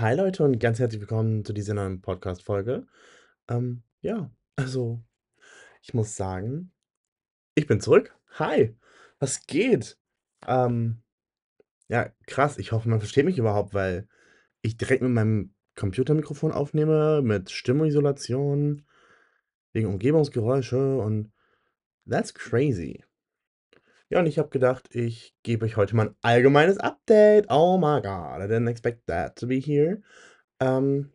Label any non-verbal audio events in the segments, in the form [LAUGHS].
Hi Leute und ganz herzlich willkommen zu dieser neuen Podcast-Folge. Ähm, ja, also ich muss sagen, ich bin zurück. Hi, was geht? Ähm, ja, krass. Ich hoffe, man versteht mich überhaupt, weil ich direkt mit meinem Computermikrofon aufnehme, mit Stimmisolation, wegen Umgebungsgeräusche und that's crazy. Ja, und ich habe gedacht, ich gebe euch heute mal ein allgemeines Update. Oh my God, I didn't expect that to be here. Ähm,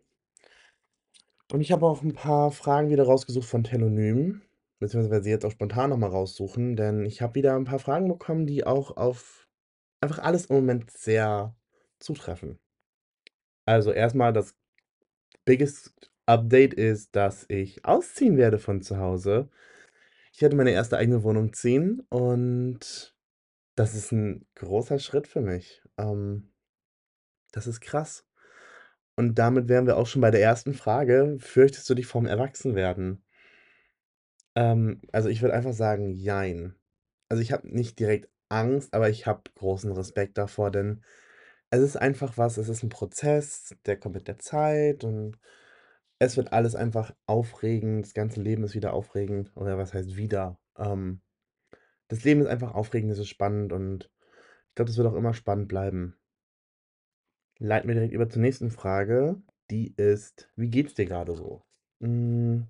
Und ich habe auch ein paar Fragen wieder rausgesucht von Telonym, beziehungsweise jetzt auch spontan noch mal raussuchen, denn ich habe wieder ein paar Fragen bekommen, die auch auf einfach alles im Moment sehr zutreffen. Also, erstmal das biggest Update ist, dass ich ausziehen werde von zu Hause. Ich werde meine erste eigene Wohnung ziehen und das ist ein großer Schritt für mich. Ähm, das ist krass. Und damit wären wir auch schon bei der ersten Frage: Fürchtest du dich vorm Erwachsenwerden? Ähm, also, ich würde einfach sagen, jein. Also, ich habe nicht direkt Angst, aber ich habe großen Respekt davor, denn es ist einfach was es ist ein Prozess, der kommt mit der Zeit und es wird alles einfach aufregend. Das ganze Leben ist wieder aufregend oder was heißt wieder? Ähm, das Leben ist einfach aufregend, es ist spannend und ich glaube, das wird auch immer spannend bleiben. Leiten wir direkt über zur nächsten Frage, die ist: „Wie geht's dir gerade so?“ Hm,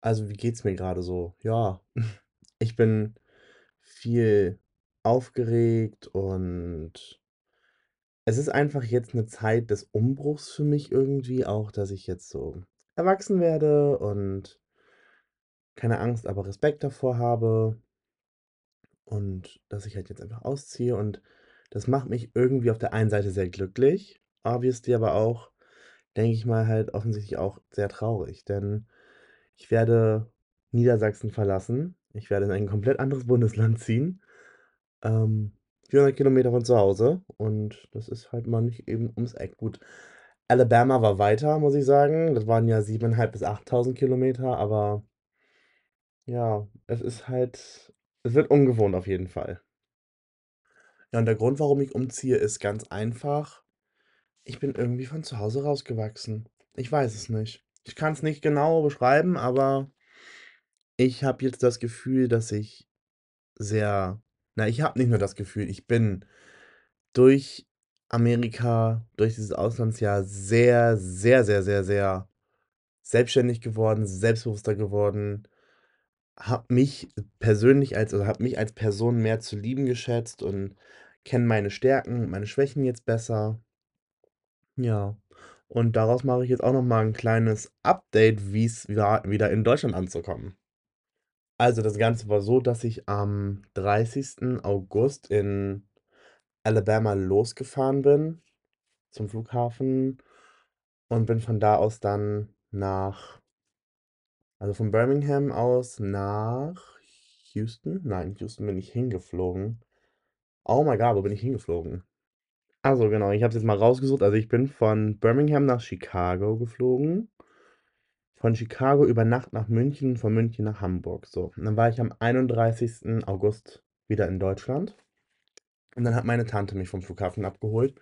also, wie geht's mir gerade so? Ja, [LAUGHS] ich bin viel aufgeregt und es ist einfach jetzt eine Zeit des Umbruchs für mich irgendwie auch, dass ich jetzt so erwachsen werde und keine Angst, aber Respekt davor habe und dass ich halt jetzt einfach ausziehe und das macht mich irgendwie auf der einen Seite sehr glücklich, obviously aber auch, denke ich mal, halt offensichtlich auch sehr traurig, denn ich werde Niedersachsen verlassen. Ich werde in ein komplett anderes Bundesland ziehen. Ähm, 400 Kilometer von zu Hause und das ist halt mal nicht eben ums Eck. Gut, Alabama war weiter, muss ich sagen. Das waren ja 7.500 bis 8.000 Kilometer, aber ja, es ist halt es wird ungewohnt auf jeden Fall. Ja, und der Grund, warum ich umziehe, ist ganz einfach. Ich bin irgendwie von zu Hause rausgewachsen. Ich weiß es nicht. Ich kann es nicht genau beschreiben, aber ich habe jetzt das Gefühl, dass ich sehr na, ich habe nicht nur das Gefühl, ich bin durch Amerika, durch dieses Auslandsjahr sehr, sehr, sehr, sehr, sehr selbstständig geworden, selbstbewusster geworden, habe mich persönlich als also, habe mich als Person mehr zu lieben geschätzt und kenne meine Stärken und meine Schwächen jetzt besser. Ja, und daraus mache ich jetzt auch noch mal 'n kleines Update, wie's war, wieder in Deutschland anzukommen. Also, das Ganze war so, dass ich am 30. August in Alabama losgefahren bin zum Flughafen und bin von da aus dann nach also, von Birmingham aus nach Houston? Nein, Houston bin ich hingeflogen. Oh my God, wo bin ich hingeflogen? Also, genau, ich habe es jetzt mal rausgesucht. Also, ich bin von Birmingham nach Chicago geflogen, von Chicago über Nacht nach München, von München nach Hamburg, so. Und dann war ich am 31. August wieder in Deutschland und dann hat meine Tante mich vom Flughafen abgeholt,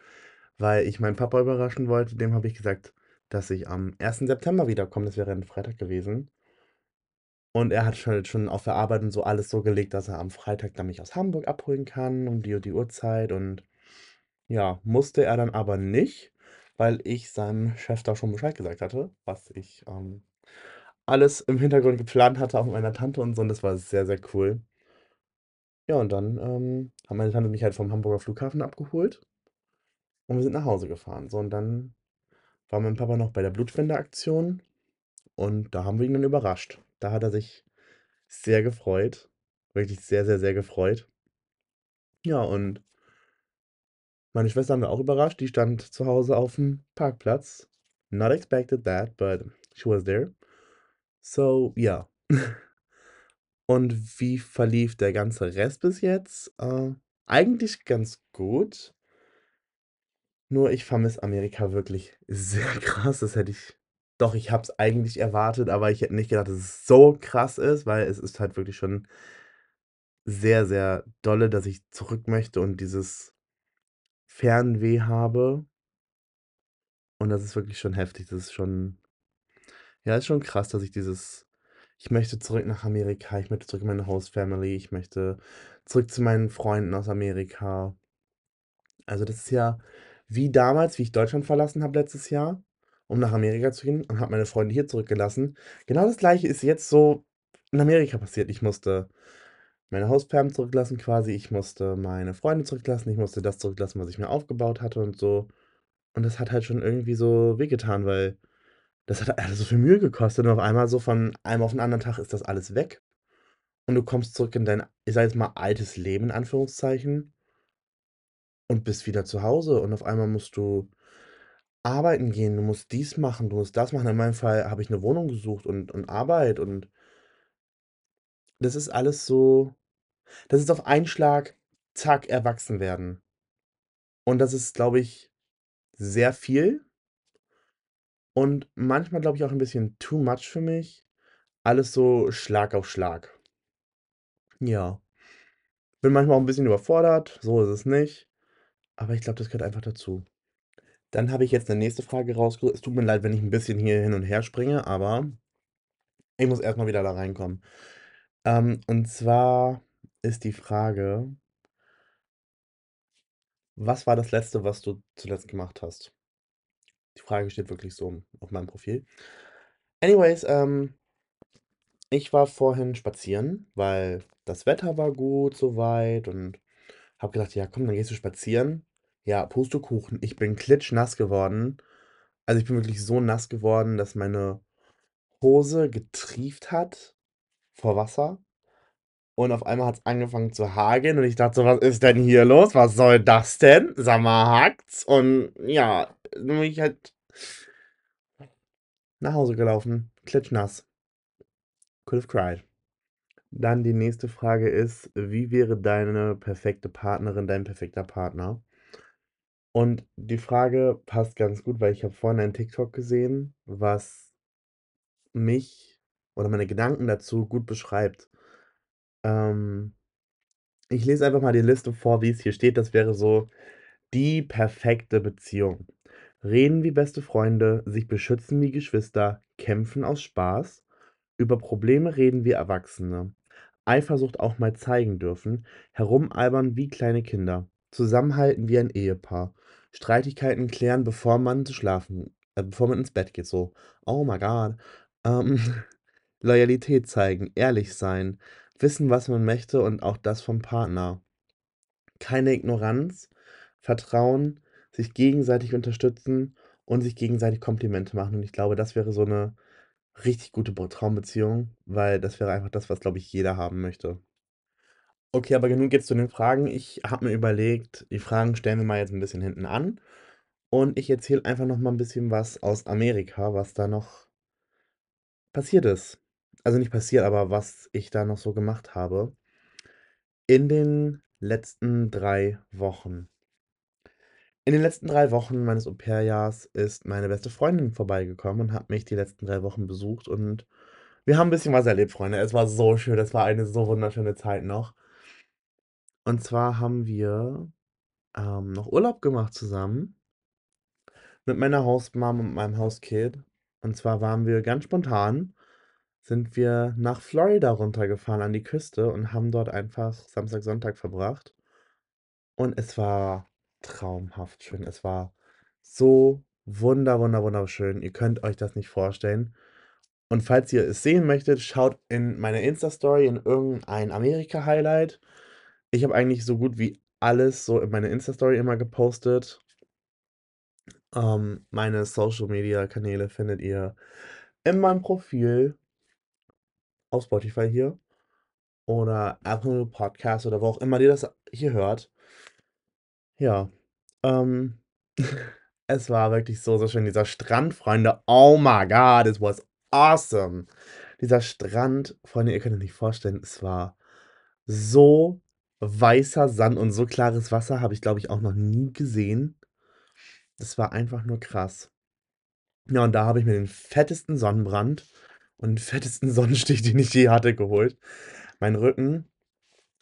weil ich meinen Papa überraschen wollte. Dem habe ich gesagt, dass ich am 1. September wiederkomme. Das wäre ein Freitag gewesen. Und er hat halt schon auf der Arbeit und so alles so gelegt, dass er am Freitag dann mich aus Hamburg abholen kann um die die Uhrzeit und ja, musste er dann aber nicht, weil ich seinem Chef da schon Bescheid gesagt hatte, was ich, ähm, alles im Hintergrund geplant hatte, auch mit meiner Tante und so und das war sehr, sehr cool. Ja, und dann, ähm, hat meine Tante mich halt vom Hamburger Flughafen abgeholt und wir sind nach Hause gefahren. So, und dann war mein Papa noch bei der Blutspendeaktion und da haben wir ihn dann überrascht. Da hat er sich sehr gefreut, wirklich sehr, sehr, sehr gefreut. Ja, und meine Schwester haben wir auch überrascht. Die stand zu Hause aufm Parkplatz. Not expected that, but she was there. So, ja. Und wie verlief der ganze Rest bis jetzt? Äh, eigentlich ganz gut. Nur ich vermisse Amerika wirklich sehr [LAUGHS] krass. Das hätte ich doch, ich habe es eigentlich erwartet, aber ich hätte nicht gedacht, dass es so krass ist, weil es ist halt wirklich schon sehr, sehr dolle, dass ich zurück möchte und dieses Fernweh habe. Und das ist wirklich schon heftig. Das ist schon ja, ist schon krass, dass ich dieses ich möchte zurück nach Amerika, ich möchte zurück in meine Host Family, ich möchte zurück zu meinen Freunden aus Amerika. Also, das ist ja wie damals, wie ich Deutschland verlassen habe letztes Jahr, um nach Amerika zu gehen und habe meine Freunde hier zurückgelassen. Genau das Gleiche ist jetzt so in Amerika passiert. Ich musste meine Host-Fam zurücklassen quasi, ich musste meine Freunde zurücklassen, ich musste das zurücklassen, was ich mir aufgebaut hatte und so. Und das hat halt schon irgendwie so wehgetan, weil das hat alles so viel Mühe gekostet und auf einmal so von einem auf den anderen Tag ist das alles weg. Und du kommst zurück in dein, ich sage jetzt mal, altes Leben in Anführungszeichen und bist wieder zu Hause und auf einmal musst du arbeiten gehen, du musst dies machen, du musst das machen. In meinem Fall habe ich eine Wohnung gesucht und und Arbeit und das ist alles so das ist auf einen Schlag, zack, erwachsen werden. Und das ist, glaube ich, sehr viel und manchmal, glaube ich, auch ein bisschen too much für mich. Alles so Schlag auf Schlag. Ja. Bin manchmal auch ein bisschen überfordert, so ist es nicht, aber ich glaube, das gehört einfach dazu. Dann habe ich jetzt eine nächste Frage rausgesucht. Es tut mir leid, wenn ich ein bisschen hier hin und her springe, aber ich muss erst mal wieder da reinkommen. Ähm, und zwar ist die Frage: „Was war das Letzte, was du zuletzt gemacht hast?“ Die Frage steht wirklich so auf meinem Profil. Anyways, ähm, ich war vorhin spazieren, weil das Wetter war gut so weit und habe gedacht: „Ja, komm, dann gehst du spazieren.“ Ja, Pustekuchen, ich bin klitschnass geworden. Also, ich bin wirklich so nass geworden, dass meine Hose getrieft hat vor Wasser und auf einmal hat's angefangen zu hageln und ich dachte so: „Was ist denn hier los? Was soll das denn? Sag mal, hackt's?“ Und ja, dann bin ich halt nach Hause gelaufen, klitschnass. Could have cried. Dann die nächste Frage ist: „Wie wäre deine perfekte Partnerin, dein perfekter Partner?“ Und die Frage passt ganz gut, weil ich habe vorhin ein TikTok gesehen, was mich oder meine Gedanken dazu gut beschreibt. Ähm, ich lese einfach mal die Liste vor, wie es hier steht. Das wäre so die perfekte Beziehung. Reden wie beste Freunde, sich beschützen wie Geschwister, kämpfen aus Spaß, über Probleme reden wie Erwachsene, Eifersucht auch mal zeigen dürfen, herumalbern wie kleine Kinder, zusammenhalten wie ein Ehepaar, Streitigkeiten klären, bevor man zu schlafen, äh, bevor man ins Bett geht, so. Oh my God. Ähm, [LAUGHS] Loyalität zeigen, ehrlich sein, wissen, was man möchte und auch das vom Partner. Keine Ignoranz, Vertrauen, sich gegenseitig unterstützen und sich gegenseitig Komplimente machen. Und ich glaube, das wäre so eine richtig gute Be Traumbeziehung, weil das wäre einfach das, was, glaube ich, jeder haben möchte. Okay, aber genug jetzt zu den Fragen. Ich habe mir überlegt, die Fragen stellen wir mal jetzt ein bisschen hinten an und ich erzähle einfach noch mal 'n bisschen was aus Amerika, was da noch passiert ist. Also, nicht passiert, aber was ich da noch so gemacht habe in den letzten 3 Wochen. In den letzten 3 Wochen meines Au-pair-Jahres ist meine beste Freundin vorbeigekommen und hat mich die letzten 3 Wochen besucht und wir haben 'n bisschen was erlebt, Freunde. Es war so schön, es war eine so wunderschöne Zeit noch. Und zwar haben wir, ähm, noch Urlaub gemacht zusammen mit meiner Host-Mom und meinem Host-Kid. Und zwar waren wir ganz spontan sind wir nach Florida runtergefahren an die Küste und haben dort einfach Samstag, Sonntag verbracht. Und es war traumhaft schön. Es war so wunder wunder wunderschön. Ihr könnt euch das nicht vorstellen. Und falls ihr es sehen möchtet, schaut in meine Insta-Story in irgendein Amerika-Highlight. Ich habe eigentlich so gut wie alles so in meine Insta-Story immer gepostet. Ähm, meine Social-Media-Kanäle findet ihr in meinem Profil auf Spotify hier oder Apple Podcasts oder wo auch immer ihr das hier hört. Ja, ähm, [LAUGHS] es war wirklich so, so schön. Dieser Strand, Freunde, oh my God, it was awesome. Dieser Strand, Freunde, ihr könnt euch nicht vorstellen, es war so weißer Sand und so klares Wasser habe ich, glaube ich, auch noch nie gesehen. Das war einfach nur krass. Ja, und da habe ich mir den fettesten Sonnenbrand und den fettesten [LAUGHS] Sonnenstich, den ich je hatte, geholt. Mein Rücken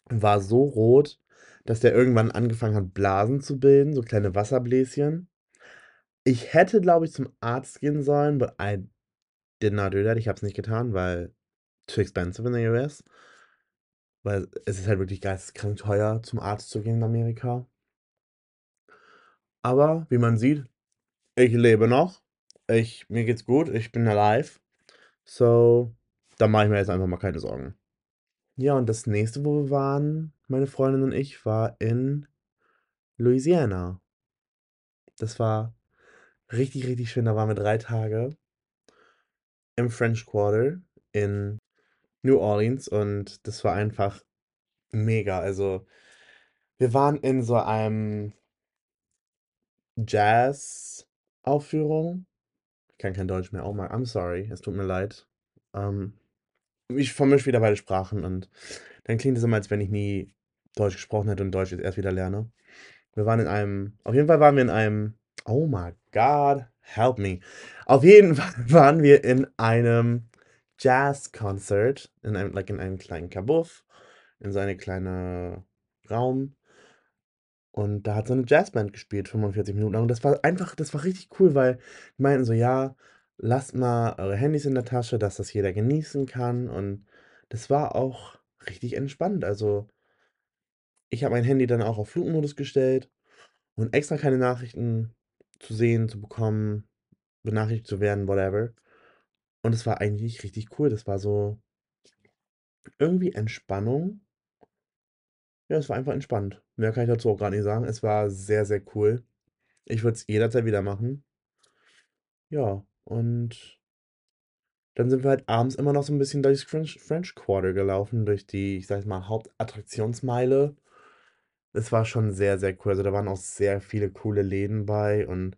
war so rot, dass der irgendwann angefangen hat, Blasen zu bilden, so kleine Wasserbläschen. Ich hätte, glaube ich, zum Arzt gehen sollen, but I did not do that. Ich habe es nicht getan, weil too expensive in the US. Weil es ist halt wirklich geisteskrank teuer, zum Arzt zu gehen in Amerika. Aber wie man sieht, ich lebe noch. Ich mir geht's gut, ich bin alive. So, da mache ich mir jetzt einfach mal keine Sorgen. Ja, und das nächste, wo wir waren, meine Freundin und ich, war in Louisiana. Das war richtig, richtig schön. Da waren wir 3 Tage im French Quarter in New Orleans und das war einfach mega. Also, wir waren in so einem Jazz-Aufführung. Ich kann kein Deutsch mehr. Oh my, I'm sorry. Es tut mir leid. Ähm, ich vermische wieder beide Sprachen und dann klingt es immer, als wenn ich nie Deutsch gesprochen hätte und Deutsch jetzt erst wieder lerne. Wir waren in einem, auf jeden Fall waren wir in einem, oh my God, help me. Auf jeden [LAUGHS] Fall waren wir in einem Jazz-Concert, in einem, like in einem kleinen Kabuff, in so einem kleinen Raum. Und da hat so eine Jazzband gespielt, 45 Minuten lang. Und das war einfach, das war richtig cool, weil die meinten so, ja, lasst mal eure Handys in der Tasche, dass das jeder genießen kann. Und das war auch richtig entspannt. Also, ich habe mein Handy dann auch auf Flugmodus gestellt und extra keine Nachrichten zu sehen, zu bekommen, benachrichtigt zu werden, whatever. Und es war eigentlich richtig cool. Das war so irgendwie Entspannung. Ja, es war einfach entspannt. Mehr kann ich dazu auch gar nicht sagen. Es war sehr, sehr cool. Ich würde es jederzeit wieder machen. Ja, und dann sind wir halt abends immer noch so ein bisschen durchs French, French Quarter gelaufen, durch die, ich sag mal, Hauptattraktionsmeile. Es war schon sehr, sehr cool. Also da waren auch sehr viele coole Läden bei und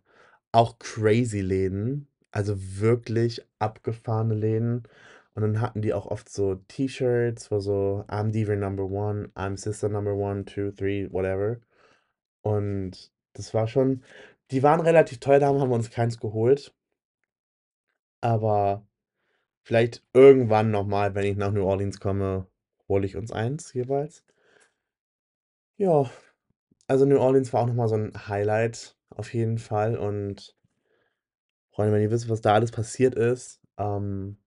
auch crazy Läden. Also wirklich abgefahrene Läden. Und dann hatten die auch oft so T-Shirts, wo so I'm Diva Number One, I'm Sister Number One, Two, Three, whatever. Und das war schon, die waren relativ teuer, da haben wir uns keins geholt. Aber vielleicht irgendwann nochmal, wenn ich nach New Orleans komme, hole ich uns eins jeweils. Ja, also New Orleans war auch nochmal so ein Highlight auf jeden Fall. Und Freunde, wenn ihr wisst, was da alles passiert ist, ähm,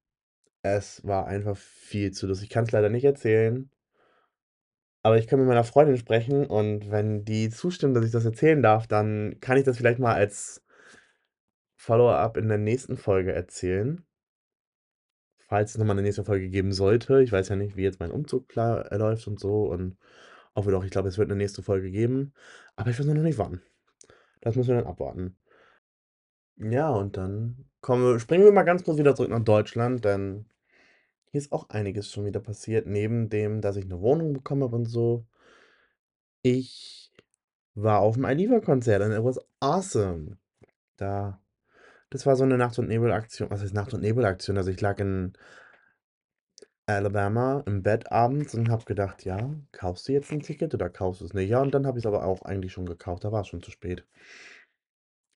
es war einfach viel zu lustig. Ich kann es leider nicht erzählen. Aber ich kann mit meiner Freundin sprechen und wenn die zustimmt, dass ich das erzählen darf, dann kann ich das vielleicht mal als Follow-up in der nächsten Folge erzählen. Falls es nochmal eine nächste Folge geben sollte. Ich weiß ja nicht, wie jetzt mein Umzug klar äh, läuft und so. Und hoffe doch, ich glaube, es wird eine nächste Folge geben. Aber ich weiß noch nicht wann. Das müssen wir dann abwarten. Ja, und dann kommen wir, springen wir mal ganz kurz wieder zurück nach Deutschland, denn hier ist auch einiges schon wieder passiert, neben dem, dass ich eine Wohnung bekommen habe und so. Ich war auf dem Aliva-Konzert und it was awesome. Da, das war so eine Nacht- und Nebel-Aktion. Was heißt Nacht- und Nebel-Aktion? Also ich lag in Alabama im Bett abends und habe gedacht, ja, kaufst du jetzt ein Ticket oder kaufst du es nicht? Ja, und dann habe ich es aber auch eigentlich schon gekauft, da war es schon zu spät.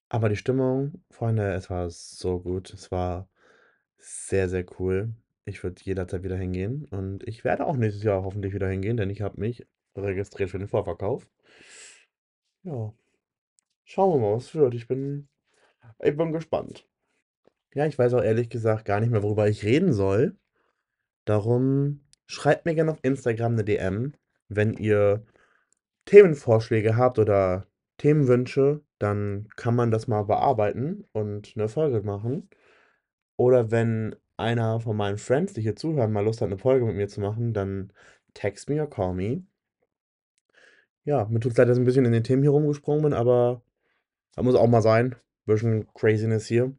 Aber die Stimmung, Freunde, es war so gut. Es war sehr, sehr cool. Ich würde jederzeit wieder hingehen und ich werde auch nächstes Jahr hoffentlich wieder hingehen, denn ich habe mich registriert für den Vorverkauf. Ja, schauen wir mal, was wird. Ich bin, ich bin gespannt. Ja, ich weiß auch ehrlich gesagt gar nicht mehr, worüber ich reden soll. Darum schreibt mir gerne auf Instagram eine DM, wenn ihr Themenvorschläge habt oder Themenwünsche, dann kann man das mal bearbeiten und eine Folge machen. Oder wenn einer von meinen Friends, die hier zuhören, mal Lust hat, eine Folge mit mir zu machen, dann text me or call me. Ja, mir tut es leid, dass ich ein bisschen in den Themen hier rumgesprungen bin, aber das muss auch mal sein. Bisschen Craziness hier,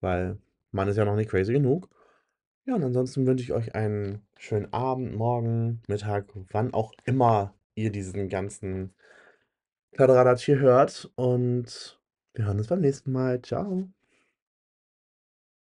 weil man ist ja noch nicht crazy genug. Ja, und ansonsten wünsche ich euch einen schönen Abend, Morgen, Mittag, wann auch immer ihr diesen ganzen Kladderadatsch hier hört. Und wir hören uns beim nächsten Mal. Ciao.